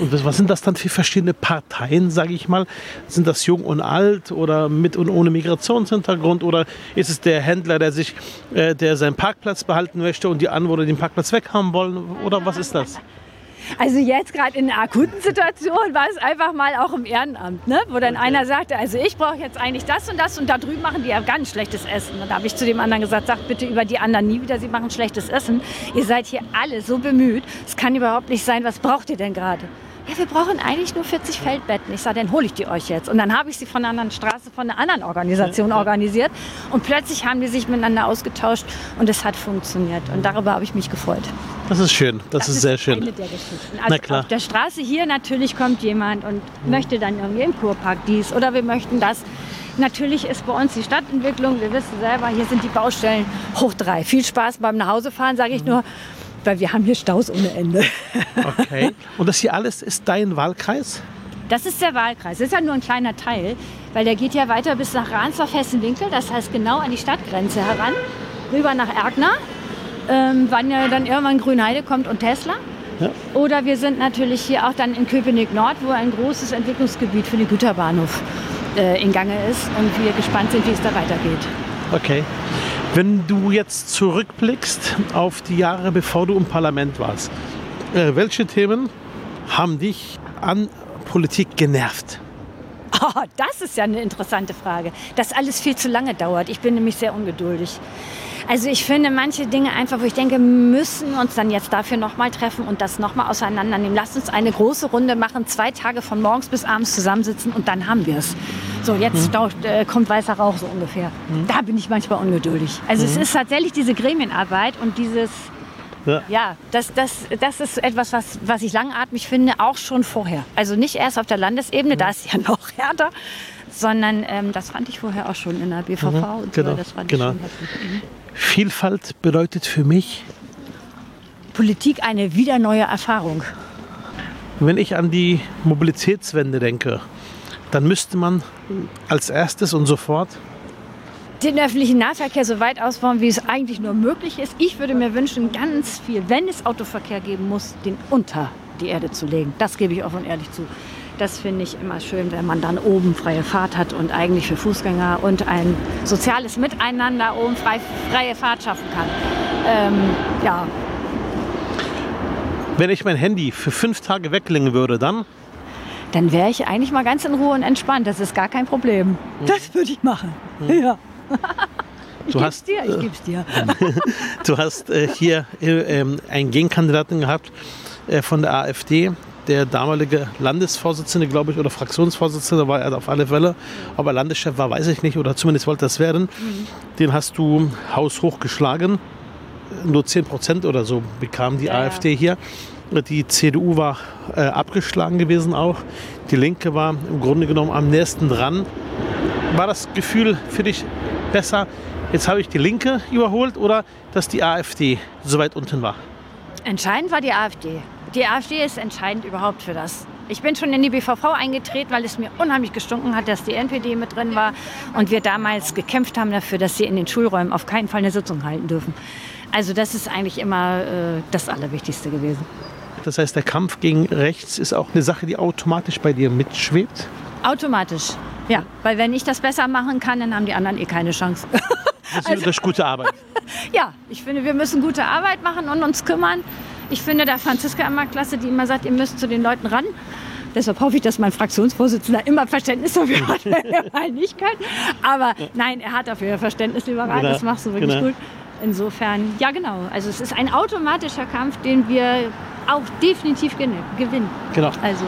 Und was sind das dann für verschiedene Parteien, sage ich mal? Sind das jung und alt oder mit und ohne Migrationshintergrund? Oder ist es der Händler, der sich, äh, der seinen Parkplatz behalten möchte und die Anwohner den Parkplatz weghaben wollen? Oder was ist das? Also jetzt gerade in einer akuten Situation war es einfach mal auch im Ehrenamt, ne? wo dann okay. einer sagte, also ich brauche jetzt eigentlich das und das und da drüben machen die ja ganz schlechtes Essen. Und da habe ich zu dem anderen gesagt, sagt bitte über die anderen nie wieder, sie machen schlechtes Essen. Ihr seid hier alle so bemüht, es kann überhaupt nicht sein, was braucht ihr denn gerade? ja, wir brauchen eigentlich nur 40 Feldbetten. Ich sage, dann hole ich die euch jetzt. Und dann habe ich sie von einer anderen Straße, von einer anderen Organisation organisiert. Und plötzlich haben die sich miteinander ausgetauscht und es hat funktioniert. Und darüber habe ich mich gefreut. Das ist schön, das, das ist, ist sehr schön. Eine der Geschichten. Also Na klar. auf der Straße hier natürlich kommt jemand und mhm. möchte dann irgendwie im Kurpark dies oder wir möchten das. Natürlich ist bei uns die Stadtentwicklung, wir wissen selber, hier sind die Baustellen hoch drei. Viel Spaß beim Nachhausefahren, sage ich mhm. nur weil wir haben hier Staus ohne Ende. Okay. Und das hier alles ist dein Wahlkreis? Das ist der Wahlkreis. Das ist ja nur ein kleiner Teil, weil der geht ja weiter bis nach Ransdorf-Hessenwinkel, das heißt genau an die Stadtgrenze heran, rüber nach Erkner, ähm, wann ja dann irgendwann Grünheide kommt und Tesla. Ja. Oder wir sind natürlich hier auch dann in Köpenick-Nord, wo ein großes Entwicklungsgebiet für den Güterbahnhof äh, in Gange ist und wir gespannt sind, wie es da weitergeht. Okay. Wenn du jetzt zurückblickst auf die Jahre, bevor du im Parlament warst, äh, welche Themen haben dich an Politik genervt? Oh, das ist ja eine interessante Frage. Dass alles viel zu lange dauert. Ich bin nämlich sehr ungeduldig. Also ich finde manche Dinge einfach, wo ich denke, müssen uns dann jetzt dafür nochmal treffen und das nochmal auseinandernehmen. Lasst uns eine große Runde machen, zwei Tage von morgens bis abends zusammensitzen und dann haben wir es. So, jetzt mhm. äh, kommt weißer Rauch so ungefähr. Mhm. Da bin ich manchmal ungeduldig. Also mhm. es ist tatsächlich diese Gremienarbeit und dieses ja, ja das, das, das ist etwas, was, was ich langatmig finde, auch schon vorher. Also nicht erst auf der Landesebene, da ist ja noch härter, sondern ähm, das fand ich vorher auch schon in der BVV. Mhm, und genau, so. das fand genau. ich mhm. Vielfalt bedeutet für mich Politik eine wieder neue Erfahrung. Wenn ich an die Mobilitätswende denke, dann müsste man als erstes und sofort den öffentlichen Nahverkehr so weit ausbauen, wie es eigentlich nur möglich ist. Ich würde mir wünschen, ganz viel, wenn es Autoverkehr geben muss, den unter die Erde zu legen. Das gebe ich offen und ehrlich zu. Das finde ich immer schön, wenn man dann oben freie Fahrt hat und eigentlich für Fußgänger und ein soziales Miteinander oben frei, freie Fahrt schaffen kann. Ähm, ja. Wenn ich mein Handy für fünf Tage weglegen würde, dann? Dann wäre ich eigentlich mal ganz in Ruhe und entspannt. Das ist gar kein Problem. Mhm. Das würde ich machen. Mhm. Ja. Du ich hast, dir, ich geb's dir. du hast äh, hier äh, ähm, einen Gegenkandidaten gehabt äh, von der AfD. Der damalige Landesvorsitzende, glaube ich, oder Fraktionsvorsitzende war er auf alle Fälle. Ob er Landeschef war, weiß ich nicht, oder zumindest wollte das werden. Mhm. Den hast du haushoch geschlagen. Nur 10 Prozent oder so bekam die Ja. AfD hier. Die CDU war äh, abgeschlagen gewesen auch. Die Linke war im Grunde genommen am nächsten dran. War das Gefühl für dich besser, jetzt habe ich die Linke überholt oder dass die AfD so weit unten war? Entscheidend war die AfD. Die AfD ist entscheidend überhaupt für das. Ich bin schon in die BVV eingetreten, weil es mir unheimlich gestunken hat, dass die NPD mit drin war und wir damals gekämpft haben dafür, dass sie in den Schulräumen auf keinen Fall eine Sitzung halten dürfen. Also das ist eigentlich immer äh, das Allerwichtigste gewesen. Das heißt, der Kampf gegen rechts ist auch eine Sache, die automatisch bei dir mitschwebt. Automatisch, ja. Weil wenn ich das besser machen kann, dann haben die anderen eh keine Chance. Das Also ist durch gute Arbeit. ja, ich finde, wir müssen gute Arbeit machen und uns kümmern. Ich finde da Franziska immer klasse, die immer sagt, ihr müsst zu den Leuten ran. Deshalb hoffe ich, dass mein Fraktionsvorsitzender immer Verständnis dafür hat, wenn er mal nicht kann. Aber nein, er hat dafür Verständnis, lieber Rat. Genau, Das machst du wirklich genau. gut. Insofern, ja genau. Also es ist ein automatischer Kampf, den wir auch definitiv gewinnen. Genau. Also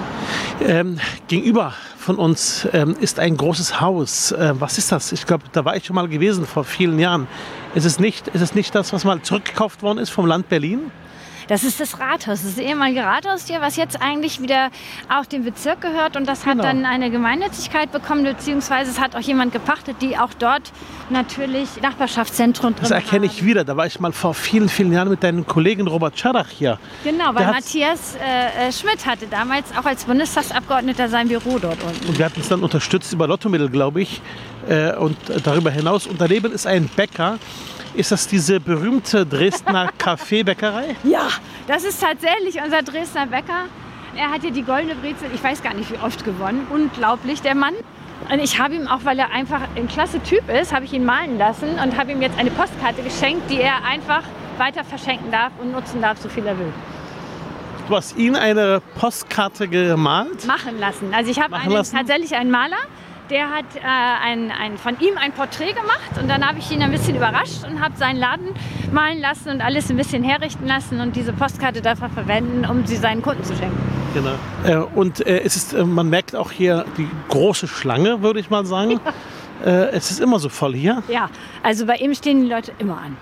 Ähm, gegenüber von uns ähm, ist ein großes Haus. Äh, was ist das? Ich glaube, da war ich schon mal gewesen vor vielen Jahren. Ist es nicht, ist es nicht das, was mal zurückgekauft worden ist vom Land Berlin? Das ist das Rathaus, das ist das ehemalige Rathaus hier, was jetzt eigentlich wieder auch dem Bezirk gehört. Und das hat Genau. dann eine Gemeinnützigkeit bekommen, beziehungsweise es hat auch jemand gepachtet, die auch dort natürlich Nachbarschaftszentrum drin Das erkenne ich haben. wieder. Da war ich mal vor vielen, vielen Jahren mit deinem Kollegen Robert Schadach hier. Genau, weil Matthias äh, äh, Schmidt hatte damals auch als Bundestagsabgeordneter sein Büro dort unten. Und wir hatten es dann unterstützt über Lottomittel, glaube ich. Äh, und darüber hinaus. Und daneben ist ein Bäcker. Ist das diese berühmte Dresdner Kaffeebäckerei? Ja, das ist tatsächlich unser Dresdner Bäcker. Er hat hier die goldene Brezel, ich weiß gar nicht wie oft gewonnen. Unglaublich, der Mann. Und ich habe ihm auch, weil er einfach ein klasse Typ ist, habe ich ihn malen lassen und habe ihm jetzt eine Postkarte geschenkt, die er einfach weiter verschenken darf und nutzen darf, so viel er will. Du hast ihn eine Postkarte gemalt. Machen lassen. Also ich habe tatsächlich einen Maler, der hat äh, ein, ein, von ihm ein Porträt gemacht und dann habe ich ihn ein bisschen überrascht und habe seinen Laden malen lassen und alles ein bisschen herrichten lassen und diese Postkarte darf er verwenden, um sie seinen Kunden zu schenken. Genau. Äh, und äh, es ist, äh, man merkt auch hier die große Schlange, würde ich mal sagen. Äh, es ist immer so voll hier. Ja, also bei ihm stehen die Leute immer an.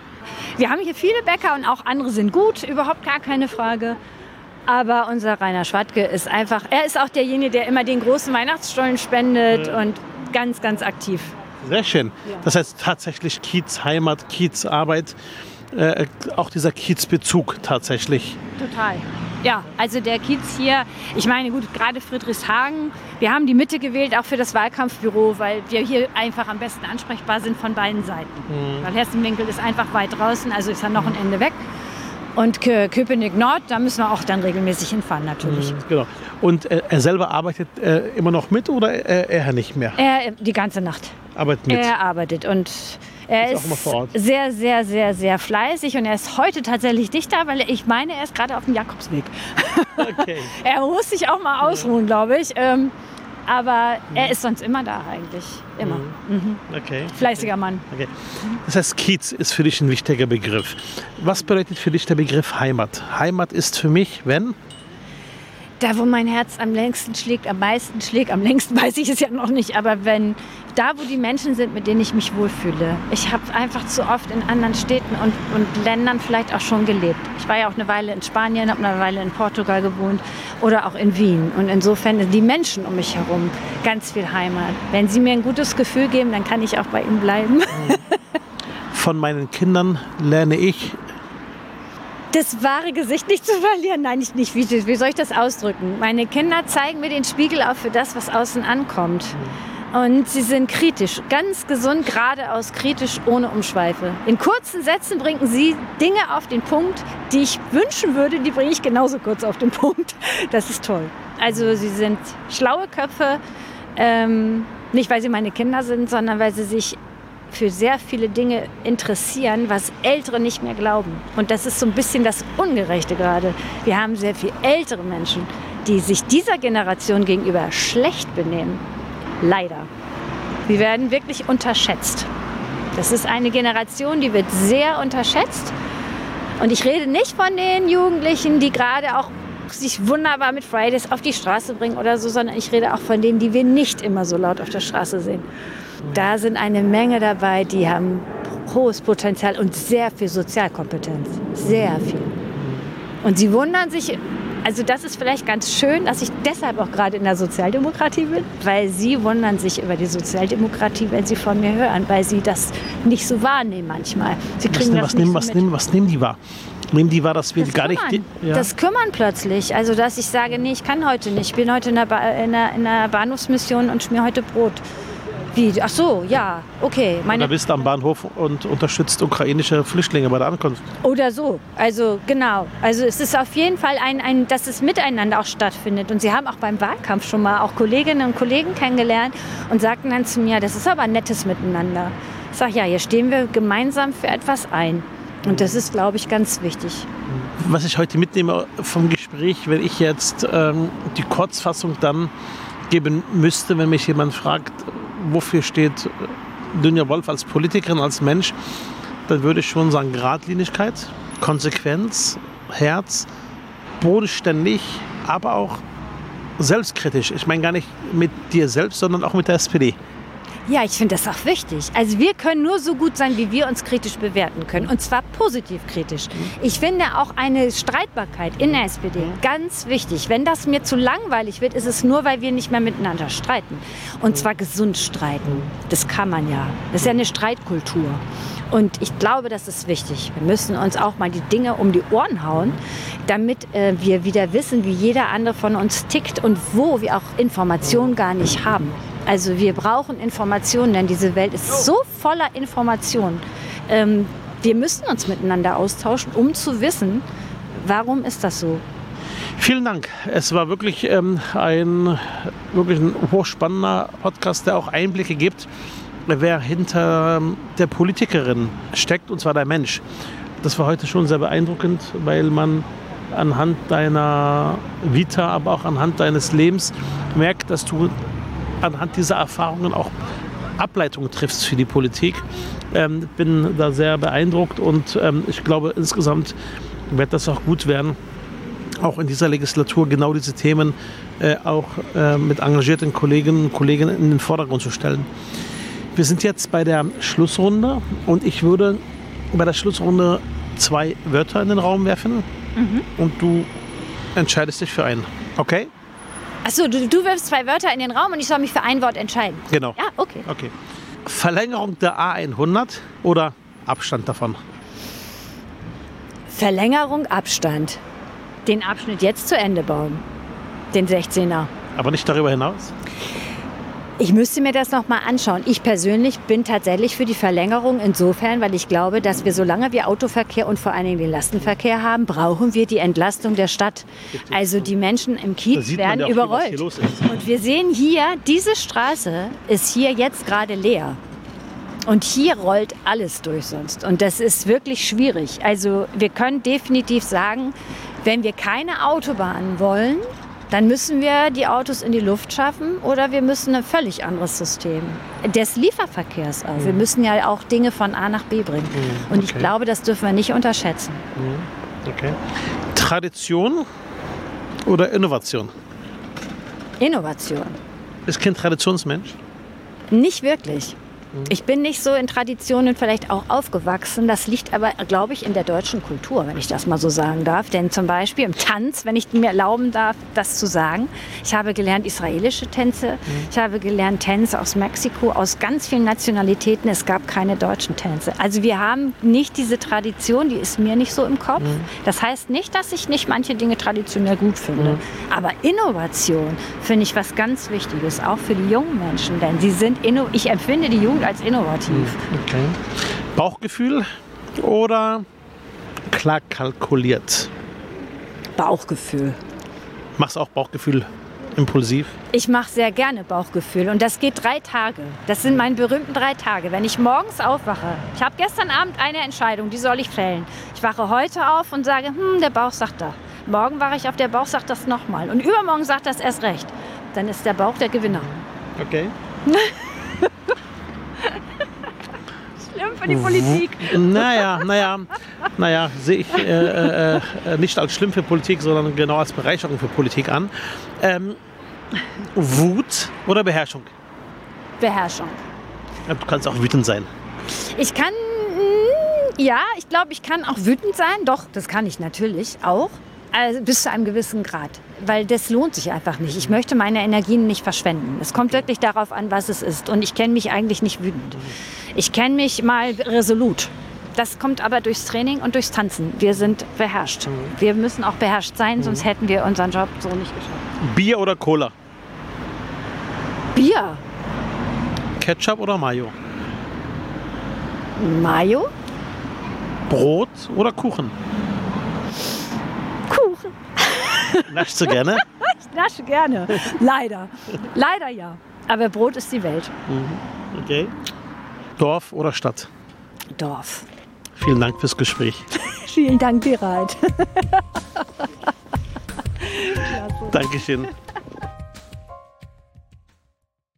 Wir haben hier viele Bäcker und auch andere sind gut, überhaupt gar keine Frage. Aber unser Rainer Schwadke ist einfach, er ist auch derjenige, der immer den großen Weihnachtsstollen spendet und ganz, ganz aktiv. Sehr schön. Das heißt tatsächlich Kiez, Heimat, Kiez, Arbeit. Äh, auch dieser Kiezbezug tatsächlich. Total. Ja, also der Kiez hier, ich meine, gut, gerade Friedrichshagen, wir haben die Mitte gewählt, auch für das Wahlkampfbüro, weil wir hier einfach am besten ansprechbar sind von beiden Seiten. Weil Hessenwinkel ist einfach weit draußen, also ist ja noch ein Ende weg. Und Kö- Köpenick Nord, da müssen wir auch dann regelmäßig hinfahren natürlich. Genau. Und äh, er selber arbeitet äh, immer noch mit oder äh, er nicht mehr? Er die ganze Nacht. Arbeitet mit. Er arbeitet und er Ist ist, sehr, sehr, sehr, sehr fleißig und er ist heute tatsächlich dichter, weil ich meine, er ist gerade auf dem Jakobsweg. Okay. Er muss sich auch mal ausruhen, glaube ich. Ähm, aber er ist sonst immer da eigentlich. Immer. Mhm. okay. Fleißiger Mann. Okay. Das heißt, Kiez ist für dich ein wichtiger Begriff. Was bedeutet für dich der Begriff Heimat? Heimat ist für mich, wenn? Da, wo mein Herz am längsten schlägt, am meisten schlägt, am längsten weiß ich es ja noch nicht, aber wenn da, wo die Menschen sind, mit denen ich mich wohlfühle. Ich habe einfach zu oft in anderen Städten und, und Ländern vielleicht auch schon gelebt. Ich war ja auch eine Weile in Spanien, habe eine Weile in Portugal gewohnt oder auch in Wien. Und insofern sind die Menschen um mich herum ganz viel Heimat. Wenn sie mir ein gutes Gefühl geben, dann kann ich auch bei ihnen bleiben. Von meinen Kindern lerne ich, das wahre Gesicht nicht zu verlieren. Nein, ich nicht. Wie, wie soll ich das ausdrücken? Meine Kinder zeigen mir den Spiegel auf für das, was außen ankommt. Und sie sind kritisch, ganz gesund, geradeaus kritisch, ohne Umschweife. In kurzen Sätzen bringen sie Dinge auf den Punkt, die ich wünschen würde, die bringe ich genauso kurz auf den Punkt. Das ist toll. Also sie sind schlaue Köpfe, ähm, nicht weil sie meine Kinder sind, sondern weil sie sich für sehr viele Dinge interessieren, was Ältere nicht mehr glauben. Und das ist so ein bisschen das Ungerechte gerade. Wir haben sehr viel ältere Menschen, die sich dieser Generation gegenüber schlecht benehmen. Leider. Sie werden wirklich unterschätzt. Das ist eine Generation, die wird sehr unterschätzt. Und ich rede nicht von den Jugendlichen, die gerade auch sich wunderbar mit Fridays auf die Straße bringen oder so, sondern ich rede auch von denen, die wir nicht immer so laut auf der Straße sehen. Da sind eine Menge dabei, die haben hohes Potenzial und sehr viel Sozialkompetenz. Sehr viel. Und sie wundern sich, also das ist vielleicht ganz schön, dass ich deshalb auch gerade in der Sozialdemokratie bin, weil sie wundern sich über die Sozialdemokratie, wenn sie von mir hören, weil sie das nicht so wahrnehmen manchmal. Sie kriegen was, was, nehmen, was, nehmen, was nehmen die wahr? Nehmen die wahr, dass wir das gar kümmern. nicht... Ja. Das kümmern plötzlich. Also dass ich sage, nee, ich kann heute nicht. Ich bin heute in der, ba in der, in der Bahnhofsmission und schmier heute Brot. Wie? Ach so, ja, okay. Meine, Oder bist du am Bahnhof und unterstützt ukrainische Flüchtlinge bei der Ankunft. Oder so. Also genau. Also es ist auf jeden Fall ein, ein, dass es miteinander auch stattfindet. Und sie haben auch beim Wahlkampf schon mal auch Kolleginnen und Kollegen kennengelernt und sagten dann zu mir, das ist aber ein nettes Miteinander. Ich sage, ja, hier stehen wir gemeinsam für etwas ein. Und das ist, glaube ich, ganz wichtig. Was ich heute mitnehme vom Gespräch, wenn ich jetzt ähm, die Kurzfassung dann geben müsste, wenn mich jemand fragt, wofür steht Dunja Wolf als Politikerin, als Mensch, dann würde ich schon sagen Gradlinigkeit, Konsequenz, Herz, bodenständig, aber auch selbstkritisch. Ich meine gar nicht mit dir selbst, sondern auch mit der SPD. Ja, ich finde das auch wichtig. Also wir können nur so gut sein, wie wir uns kritisch bewerten können. Und zwar positiv kritisch. Ich finde auch eine Streitbarkeit in der SPD ganz wichtig. Wenn das mir zu langweilig wird, ist es nur, weil wir nicht mehr miteinander streiten. Und zwar gesund streiten. Das kann man ja. Das ist ja eine Streitkultur. Und ich glaube, das ist wichtig. Wir müssen uns auch mal die Dinge um die Ohren hauen, damit äh, wir wieder wissen, wie jeder andere von uns tickt und wo wir auch Informationen gar nicht haben. Also wir brauchen Informationen, denn diese Welt ist so voller Informationen. Ähm, wir müssen uns miteinander austauschen, um zu wissen, warum ist das so. Vielen Dank. Es war wirklich ähm, ein, wirklich ein hochspannender Podcast, der auch Einblicke gibt, wer hinter ähm, der Politikerin steckt, und zwar der Mensch. Das war heute schon sehr beeindruckend, weil man anhand deiner Vita, aber auch anhand deines Lebens merkt, dass du anhand dieser Erfahrungen auch Ableitungen triffst für die Politik. Ähm, bin da sehr beeindruckt und ähm, ich glaube, insgesamt wird das auch gut werden, auch in dieser Legislatur genau diese Themen äh, auch äh, mit engagierten Kolleginnen und Kollegen in den Vordergrund zu stellen. Wir sind jetzt bei der Schlussrunde und ich würde bei der Schlussrunde zwei Wörter in den Raum werfen mhm. und du entscheidest dich für einen. Okay? Achso, du, du wirfst zwei Wörter in den Raum und ich soll mich für ein Wort entscheiden. Genau. Ja, okay. okay. Verlängerung der A100 oder Abstand davon? Verlängerung, Abstand. Den Abschnitt jetzt zu Ende bauen. Den 16er. Aber nicht darüber hinaus? Ich müsste mir das noch mal anschauen. Ich persönlich bin tatsächlich für die Verlängerung insofern, weil ich glaube, dass wir, solange wir Autoverkehr und vor allen Dingen den Lastenverkehr haben, brauchen wir die Entlastung der Stadt. Also die Menschen im Kiez werden überrollt. Und wir sehen hier, diese Straße ist hier jetzt gerade leer. Und hier rollt alles durch sonst. Und das ist wirklich schwierig. Also wir können definitiv sagen, wenn wir keine Autobahnen wollen, dann müssen wir die Autos in die Luft schaffen oder wir müssen ein völlig anderes System des Lieferverkehrs auch. Mhm. Wir müssen ja auch Dinge von A nach B bringen. Mhm. Und ich glaube, das dürfen wir nicht unterschätzen. Mhm. Okay. Tradition oder Innovation? Innovation. Ist Kind Traditionsmensch? Nicht wirklich. Ich bin nicht so in Traditionen vielleicht auch aufgewachsen. Das liegt aber, glaube ich, in der deutschen Kultur, wenn ich das mal so sagen darf. Denn zum Beispiel im Tanz, wenn ich mir erlauben darf, das zu sagen, ich habe gelernt israelische Tänze, ich habe gelernt Tänze aus Mexiko, aus ganz vielen Nationalitäten. Es gab keine deutschen Tänze. Also wir haben nicht diese Tradition, die ist mir nicht so im Kopf. Das heißt nicht, dass ich nicht manche Dinge traditionell gut finde. Aber Innovation finde ich was ganz Wichtiges, auch für die jungen Menschen. Denn sie sind, ich empfinde die Jugend gut als innovativ. Okay. Bauchgefühl oder klar kalkuliert? Bauchgefühl. Machst auch Bauchgefühl impulsiv? Ich mache sehr gerne Bauchgefühl und das geht drei Tage. Das sind meine berühmten drei Tage. Wenn ich morgens aufwache, ich habe gestern Abend eine Entscheidung, die soll ich fällen. Ich wache heute auf und sage, hm, der Bauch sagt da. Morgen wache ich auf, der Bauch sagt das nochmal. Und übermorgen sagt das erst recht. Dann ist der Bauch der Gewinner. Okay. Schlimm, schlimm für die Politik. Naja, naja, naja, sehe ich äh, äh, äh, nicht als schlimm für Politik, sondern genau als Bereicherung für Politik an. Ähm, Wut oder Beherrschung? Beherrschung. Ja, Du kannst auch wütend sein. Ich kann, mm, ja, ich glaube, ich kann auch wütend sein. Doch, das kann ich natürlich auch. Also bis zu einem gewissen Grad. Weil das lohnt sich einfach nicht. Ich möchte meine Energien nicht verschwenden. Es kommt wirklich darauf an, was es ist. Und ich kenne mich eigentlich nicht wütend. Ich kenne mich mal resolut. Das kommt aber durchs Training und durchs Tanzen. Wir sind beherrscht. Wir müssen auch beherrscht sein, sonst hätten wir unseren Job so nicht geschafft. Bier oder Cola? Bier, Ketchup oder Mayo? Mayo, Brot oder Kuchen? Kuchen. Naschst du gerne? Ich nasche gerne. Leider. Leider ja. Aber Brot ist die Welt. Okay. Dorf oder Stadt? Dorf. Vielen Dank fürs Gespräch. Vielen Dank, Berat. Dankeschön.